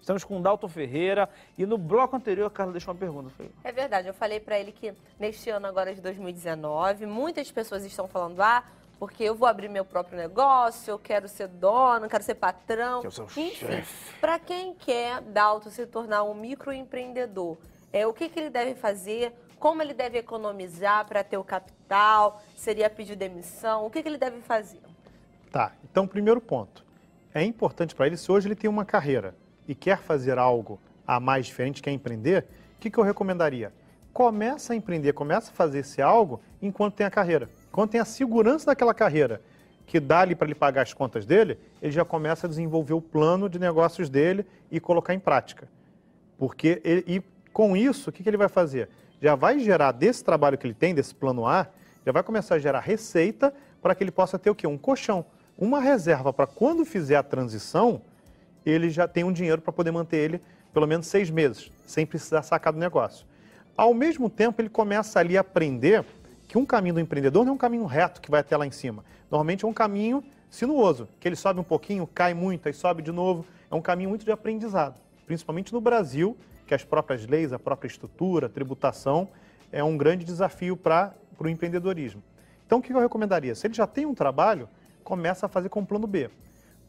Estamos com o Dalton Ferreira e no bloco anterior a Carla deixou uma pergunta. Foi... É verdade, eu falei para ele que neste ano agora de 2019, muitas pessoas estão falando, ah, porque eu vou abrir meu próprio negócio, eu quero ser dono, quero ser patrão. Eu sou Enfim, para quem quer, Dalton, se tornar um microempreendedor, é, o que, que ele deve fazer, como ele deve economizar para ter o capital, seria pedir demissão, o que, que ele deve fazer? Tá, então primeiro ponto. É importante para ele, se hoje ele tem uma carreira e quer fazer algo a mais diferente, quer empreender, o que, que eu recomendaria? Começa a empreender, começa a fazer esse algo enquanto tem a carreira. Quando tem a segurança daquela carreira que dá ali para ele pagar as contas dele, ele já começa a desenvolver o plano de negócios dele e colocar em prática. Porque ele, e com isso, o que, que ele vai fazer? Já vai gerar desse trabalho que ele tem, desse plano A, já vai começar a gerar receita para que ele possa ter o quê? Um colchão, uma reserva para quando fizer a transição, ele já tem um dinheiro para poder manter ele pelo menos seis meses, sem precisar sacar do negócio. Ao mesmo tempo, ele começa ali a aprender que um caminho do empreendedor não é um caminho reto que vai até lá em cima. Normalmente é um caminho sinuoso, que ele sobe um pouquinho, cai muito, aí sobe de novo. É um caminho muito de aprendizado, principalmente no Brasil, que as próprias leis, a própria estrutura, a tributação, é um grande desafio para o empreendedorismo. Então, o que eu recomendaria? Se ele já tem um trabalho, começa a fazer com o plano B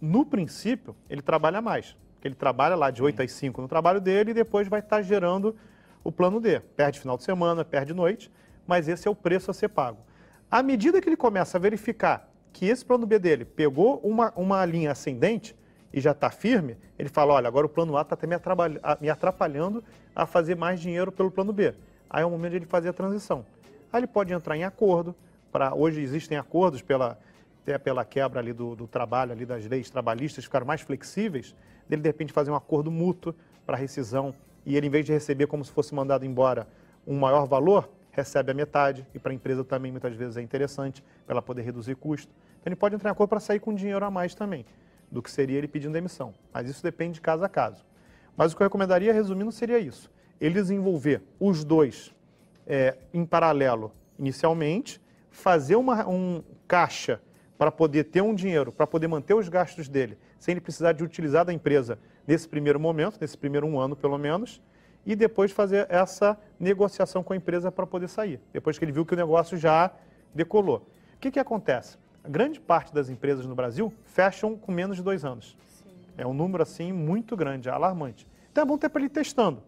no princípio, ele trabalha mais. Ele trabalha lá de 8 às 5 no trabalho dele e depois vai estar gerando o plano D. Perde final de semana, perde noite, mas esse é o preço a ser pago. À medida que ele começa a verificar que esse plano B dele pegou uma, uma linha ascendente e já está firme, ele fala, olha, agora o plano A está até me atrapalhando a fazer mais dinheiro pelo plano B. Aí é o momento de ele fazer a transição. Aí ele pode entrar em acordo, para hoje existem acordos pela, até pela quebra ali do, do trabalho, ali das leis trabalhistas, ficaram mais flexíveis, dele de repente fazer um acordo mútuo para rescisão e ele, em vez de receber como se fosse mandado embora um maior valor, recebe a metade e para a empresa também muitas vezes é interessante para ela poder reduzir custo. Então ele pode entrar em acordo para sair com dinheiro a mais também do que seria ele pedindo demissão. Mas isso depende de caso a caso. Mas o que eu recomendaria, resumindo, seria isso: ele desenvolver os dois é, em paralelo inicialmente, fazer uma, um caixa para poder ter um dinheiro, para poder manter os gastos dele, sem ele precisar de utilizar da empresa nesse primeiro momento, nesse primeiro um ano pelo menos, e depois fazer essa negociação com a empresa para poder sair, depois que ele viu que o negócio já decolou. O que, que acontece? A grande parte das empresas no Brasil fecham com menos de dois anos. Sim. É um número assim muito grande, alarmante. Então é bom ter para ele testando,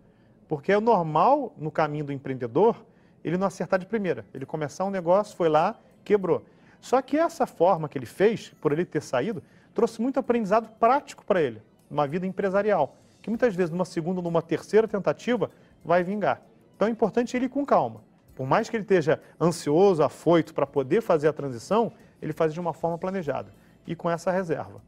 porque é normal no caminho do empreendedor ele não acertar de primeira. Ele começar um negócio, foi lá, quebrou. Só que essa forma que ele fez, por ele ter saído, trouxe muito aprendizado prático para ele, uma vida empresarial, que muitas vezes numa segunda ou numa terceira tentativa vai vingar. Então é importante ele ir com calma. Por mais que ele esteja ansioso, afoito para poder fazer a transição, ele faz de uma forma planejada e com essa reserva.